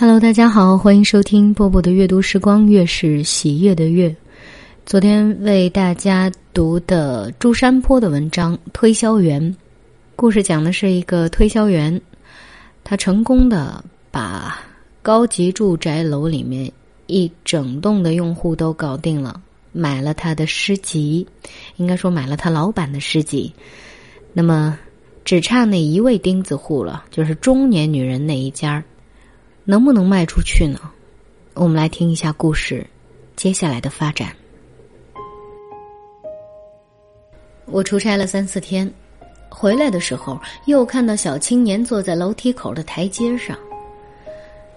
Hello，大家好，欢迎收听波波的阅读时光，月是喜悦的月。昨天为大家读的朱山坡的文章《推销员》，故事讲的是一个推销员，他成功的把高级住宅楼里面一整栋的用户都搞定了，买了他的诗集，应该说买了他老板的诗集。那么只差那一位钉子户了，就是中年女人那一家儿能不能卖出去呢？我们来听一下故事接下来的发展。我出差了三四天，回来的时候又看到小青年坐在楼梯口的台阶上，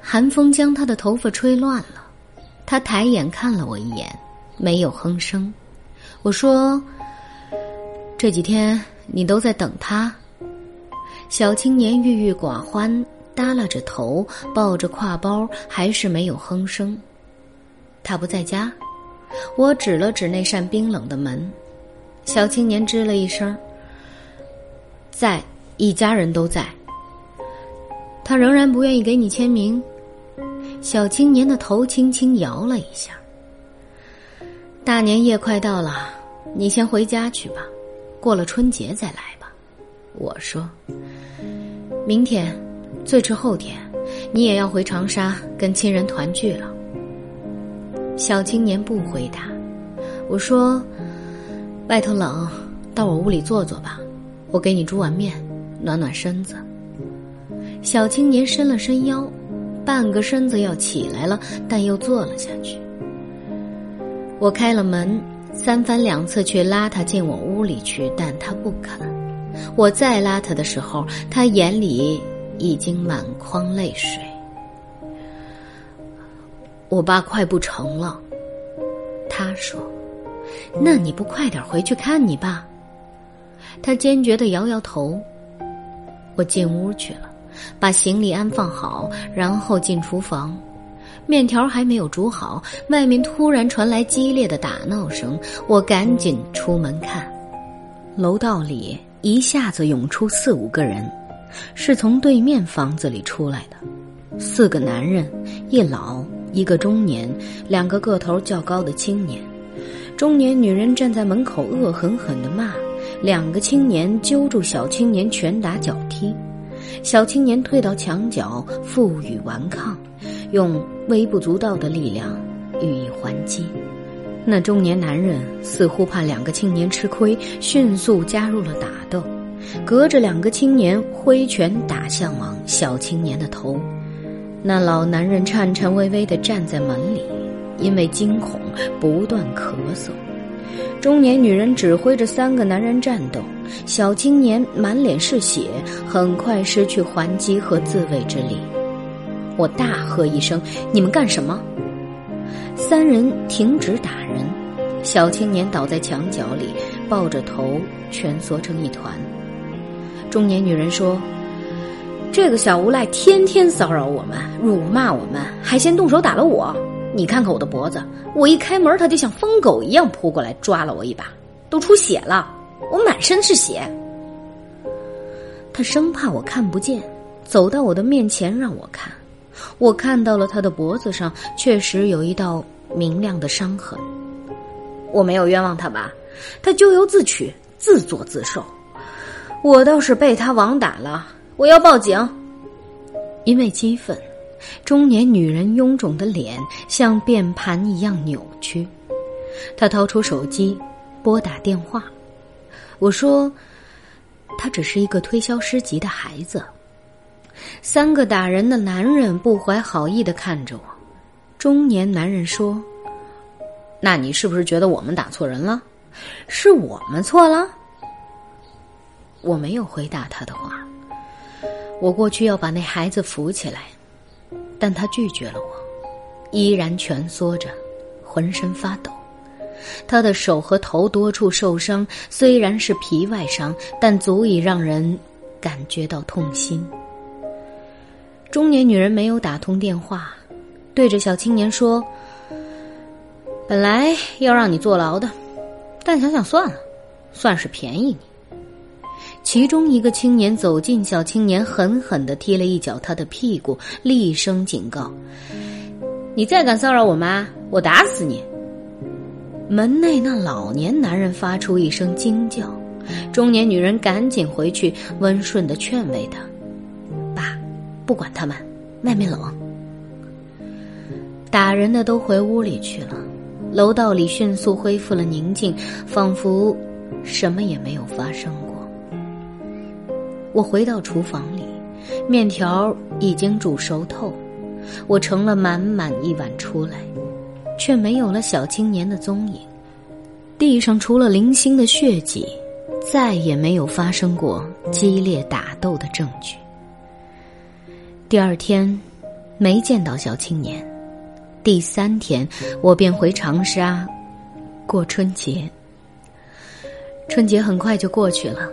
寒风将他的头发吹乱了。他抬眼看了我一眼，没有哼声。我说：“这几天你都在等他。”小青年郁郁寡欢。耷拉着头，抱着挎包，还是没有哼声。他不在家，我指了指那扇冰冷的门。小青年吱了一声：“在，一家人都在。”他仍然不愿意给你签名。小青年的头轻轻摇了一下。大年夜快到了，你先回家去吧，过了春节再来吧。我说：“明天。”最迟后天，你也要回长沙跟亲人团聚了。小青年不回答。我说：“外头冷，到我屋里坐坐吧，我给你煮碗面，暖暖身子。”小青年伸了伸腰，半个身子要起来了，但又坐了下去。我开了门，三番两次去拉他进我屋里去，但他不肯。我再拉他的时候，他眼里。已经满眶泪水，我爸快不成了。他说：“那你不快点回去看你爸？”他坚决的摇摇头。我进屋去了，把行李安放好，然后进厨房。面条还没有煮好，外面突然传来激烈的打闹声，我赶紧出门看，楼道里一下子涌出四五个人。是从对面房子里出来的，四个男人，一老一个中年，两个个头较高的青年。中年女人站在门口恶狠狠地骂，两个青年揪住小青年拳打脚踢，小青年退到墙角负隅顽抗，用微不足道的力量予以还击。那中年男人似乎怕两个青年吃亏，迅速加入了打斗。隔着两个青年挥拳打向往小青年的头，那老男人颤颤巍巍地站在门里，因为惊恐不断咳嗽。中年女人指挥着三个男人战斗，小青年满脸是血，很快失去还击和自卫之力。我大喝一声：“你们干什么？”三人停止打人，小青年倒在墙角里，抱着头蜷缩成一团。中年女人说：“这个小无赖天天骚扰我们，辱骂我们，还先动手打了我。你看看我的脖子，我一开门，他就像疯狗一样扑过来抓了我一把，都出血了，我满身是血。他生怕我看不见，走到我的面前让我看。我看到了他的脖子上确实有一道明亮的伤痕。我没有冤枉他吧？他咎由自取，自作自受。”我倒是被他网打了，我要报警。因为激愤，中年女人臃肿的脸像变盘一样扭曲。她掏出手机，拨打电话。我说：“他只是一个推销诗集的孩子。”三个打人的男人不怀好意的看着我。中年男人说：“那你是不是觉得我们打错人了？是我们错了？”我没有回答他的话。我过去要把那孩子扶起来，但他拒绝了我，依然蜷缩着，浑身发抖。他的手和头多处受伤，虽然是皮外伤，但足以让人感觉到痛心。中年女人没有打通电话，对着小青年说：“本来要让你坐牢的，但想想算了，算是便宜你。”其中一个青年走近小青年，狠狠的踢了一脚他的屁股，厉声警告：“你再敢骚扰我妈，我打死你！”门内那老年男人发出一声惊叫，中年女人赶紧回去温顺的劝慰他：“爸，不管他们，外面冷。”打人的都回屋里去了，楼道里迅速恢复了宁静，仿佛什么也没有发生过。我回到厨房里，面条已经煮熟透，我盛了满满一碗出来，却没有了小青年的踪影。地上除了零星的血迹，再也没有发生过激烈打斗的证据。第二天，没见到小青年。第三天，我便回长沙过春节。春节很快就过去了。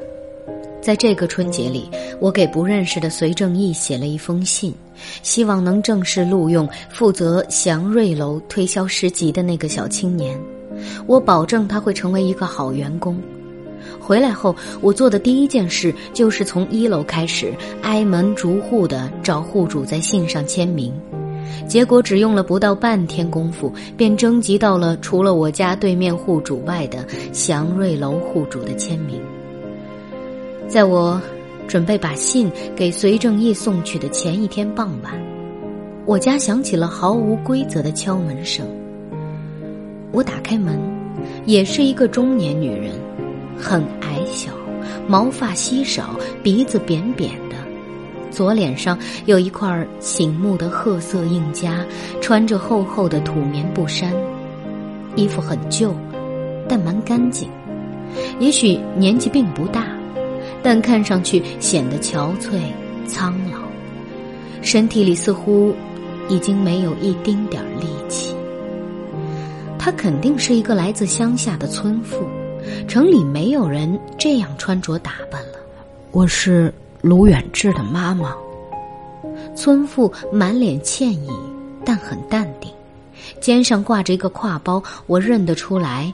在这个春节里，我给不认识的隋正义写了一封信，希望能正式录用负责祥瑞楼推销诗集的那个小青年。我保证他会成为一个好员工。回来后，我做的第一件事就是从一楼开始挨门逐户的找户主在信上签名。结果只用了不到半天功夫，便征集到了除了我家对面户主外的祥瑞楼户主的签名。在我准备把信给隋正义送去的前一天傍晚，我家响起了毫无规则的敲门声。我打开门，也是一个中年女人，很矮小，毛发稀少，鼻子扁扁的，左脸上有一块醒目的褐色印痂，穿着厚厚的土棉布衫，衣服很旧，但蛮干净，也许年纪并不大。但看上去显得憔悴、苍老，身体里似乎已经没有一丁点力气。她肯定是一个来自乡下的村妇，城里没有人这样穿着打扮了。我是卢远志的妈妈。村妇满脸歉意，但很淡定，肩上挂着一个挎包，我认得出来，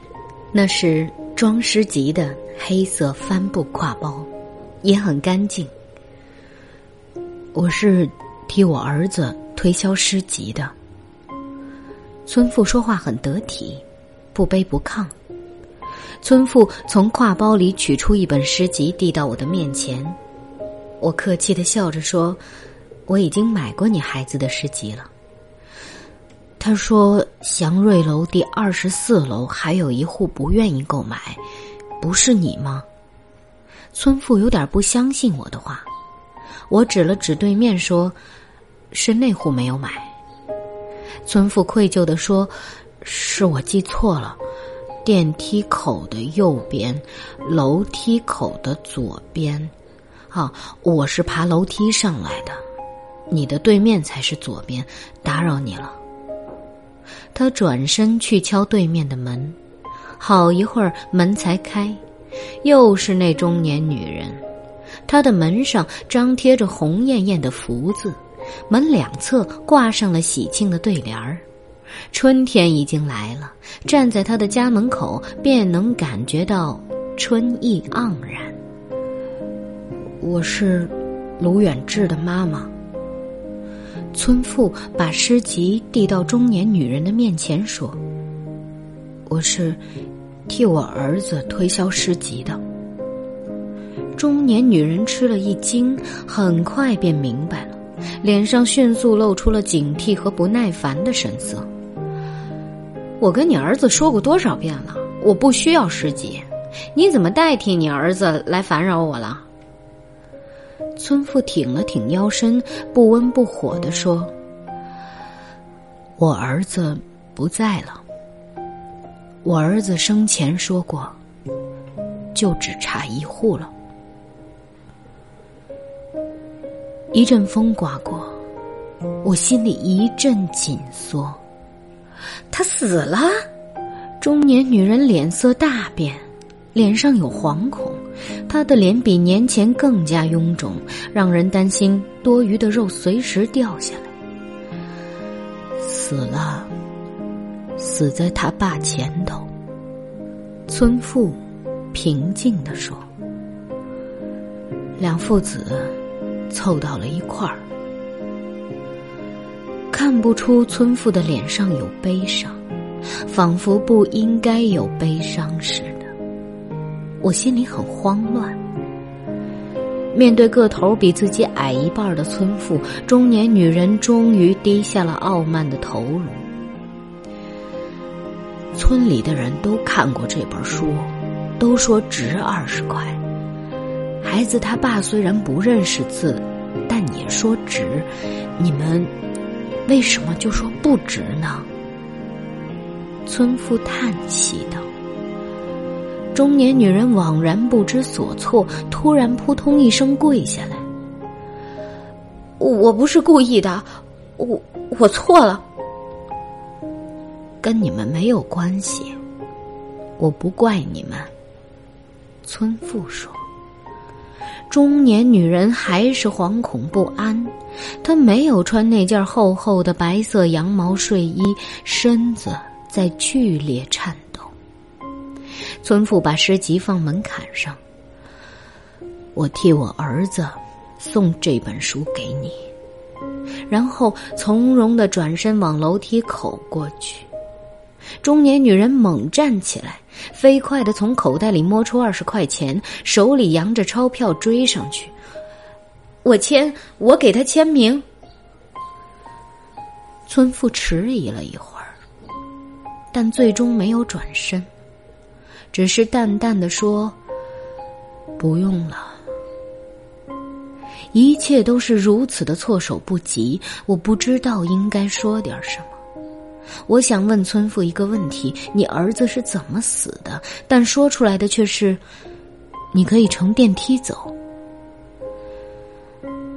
那是装诗集的黑色帆布挎包。也很干净。我是替我儿子推销诗集的。村妇说话很得体，不卑不亢。村妇从挎包里取出一本诗集，递到我的面前。我客气的笑着说：“我已经买过你孩子的诗集了。”他说：“祥瑞楼第二十四楼还有一户不愿意购买，不是你吗？”村妇有点不相信我的话，我指了指对面说：“是那户没有买。”村妇愧疚地说：“是我记错了，电梯口的右边，楼梯口的左边。啊，我是爬楼梯上来的，你的对面才是左边，打扰你了。”他转身去敲对面的门，好一会儿门才开。又是那中年女人，她的门上张贴着红艳艳的福字，门两侧挂上了喜庆的对联儿。春天已经来了，站在她的家门口，便能感觉到春意盎然。我是卢远志的妈妈。村妇把诗集递到中年女人的面前，说：“我是。”替我儿子推销诗集的中年女人吃了一惊，很快便明白了，脸上迅速露出了警惕和不耐烦的神色。我跟你儿子说过多少遍了，我不需要诗集，你怎么代替你儿子来烦扰我了？村妇挺了挺腰身，不温不火的说：“我儿子不在了。”我儿子生前说过，就只差一户了。一阵风刮过，我心里一阵紧缩。他死了。中年女人脸色大变，脸上有惶恐，她的脸比年前更加臃肿，让人担心多余的肉随时掉下来。死了。死在他爸前头。村妇平静地说：“两父子凑到了一块儿，看不出村妇的脸上有悲伤，仿佛不应该有悲伤似的。我心里很慌乱。面对个头比自己矮一半的村妇，中年女人终于低下了傲慢的头颅。村里的人都看过这本书，都说值二十块。孩子他爸虽然不认识字，但也说值。你们为什么就说不值呢？村妇叹息道。中年女人惘然不知所措，突然扑通一声跪下来：“我不是故意的，我我错了，跟你们没有关系，我不怪你们。”村妇说。中年女人还是惶恐不安，她没有穿那件厚厚的白色羊毛睡衣，身子在剧烈颤抖。村妇把诗集放门槛上。我替我儿子送这本书给你，然后从容的转身往楼梯口过去。中年女人猛站起来，飞快的从口袋里摸出二十块钱，手里扬着钞票追上去。我签，我给他签名。村妇迟疑了一会儿，但最终没有转身。只是淡淡的说：“不用了。”一切都是如此的措手不及，我不知道应该说点什么。我想问村妇一个问题：你儿子是怎么死的？但说出来的却是：“你可以乘电梯走。”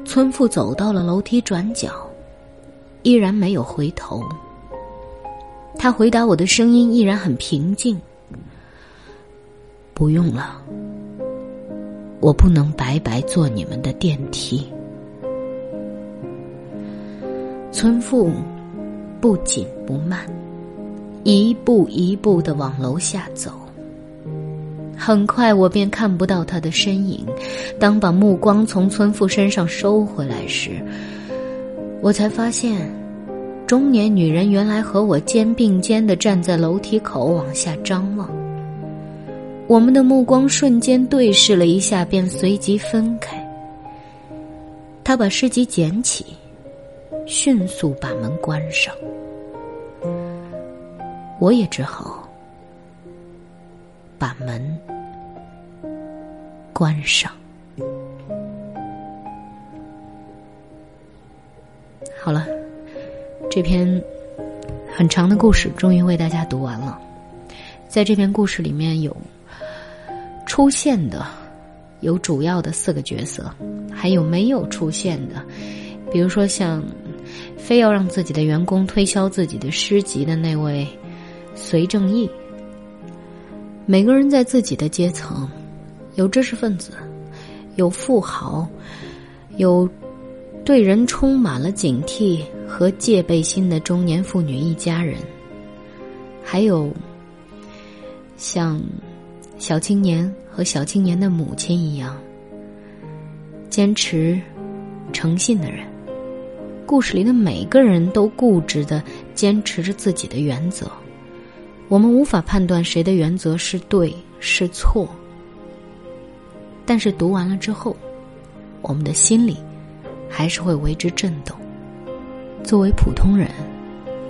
村妇走到了楼梯转角，依然没有回头。他回答我的声音依然很平静。不用了，我不能白白坐你们的电梯。村妇不紧不慢，一步一步的往楼下走。很快，我便看不到他的身影。当把目光从村妇身上收回来时，我才发现，中年女人原来和我肩并肩的站在楼梯口往下张望。我们的目光瞬间对视了一下，便随即分开。他把诗集捡起，迅速把门关上。我也只好把门关上。好了，这篇很长的故事终于为大家读完了。在这篇故事里面有。出现的有主要的四个角色，还有没有出现的，比如说像非要让自己的员工推销自己的诗集的那位隋正义。每个人在自己的阶层，有知识分子，有富豪，有对人充满了警惕和戒备心的中年妇女一家人，还有像。小青年和小青年的母亲一样，坚持、诚信的人。故事里的每个人都固执的坚持着自己的原则。我们无法判断谁的原则是对是错，但是读完了之后，我们的心里还是会为之震动。作为普通人，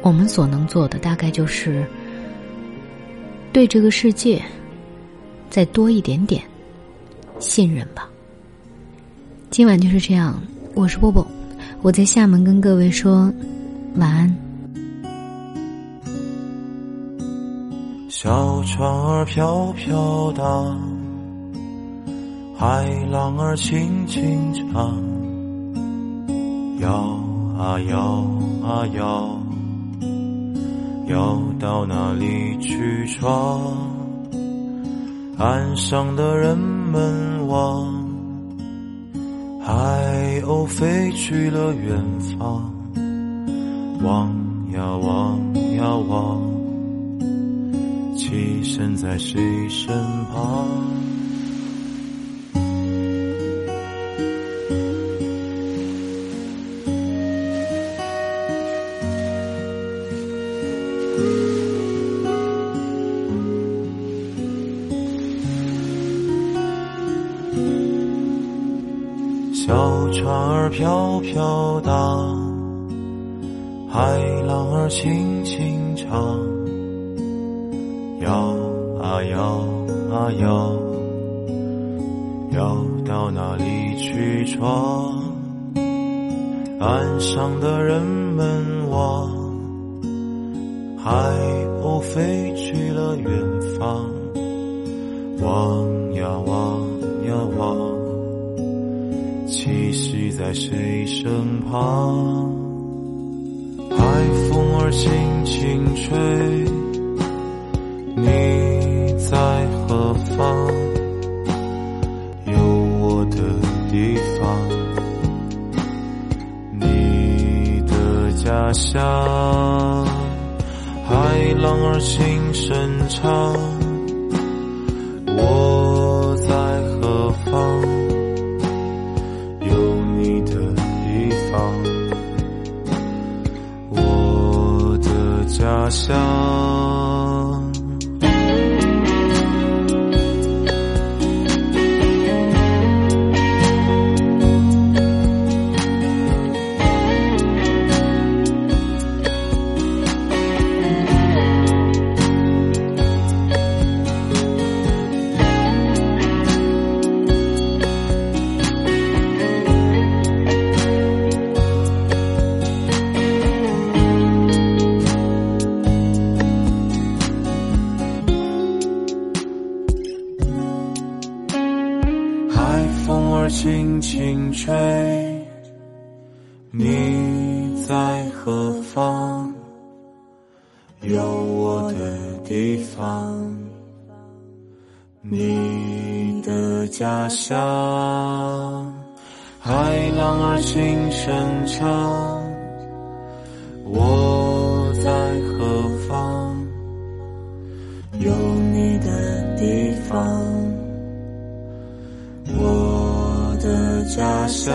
我们所能做的大概就是对这个世界。再多一点点信任吧。今晚就是这样，我是波波，我在厦门跟各位说晚安。小船儿飘飘荡，海浪儿轻轻唱，摇啊摇啊摇，摇到哪里去闯？岸上的人们望，海鸥飞去了远方，望呀望呀望，栖身在谁身旁？船儿飘飘荡，海浪儿轻轻唱，摇啊摇啊摇，摇到哪里去闯？岸上的人们望，海鸥飞去了远方，望呀望。栖息在谁身旁？海风儿轻轻吹，你在何方？有我的地方，你的家乡。海浪儿轻声唱，我家乡。轻轻吹，你在何方？有我的地方，你的家乡。海浪儿轻声唱，我在何方？有你的地方，家乡，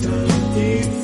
的地方，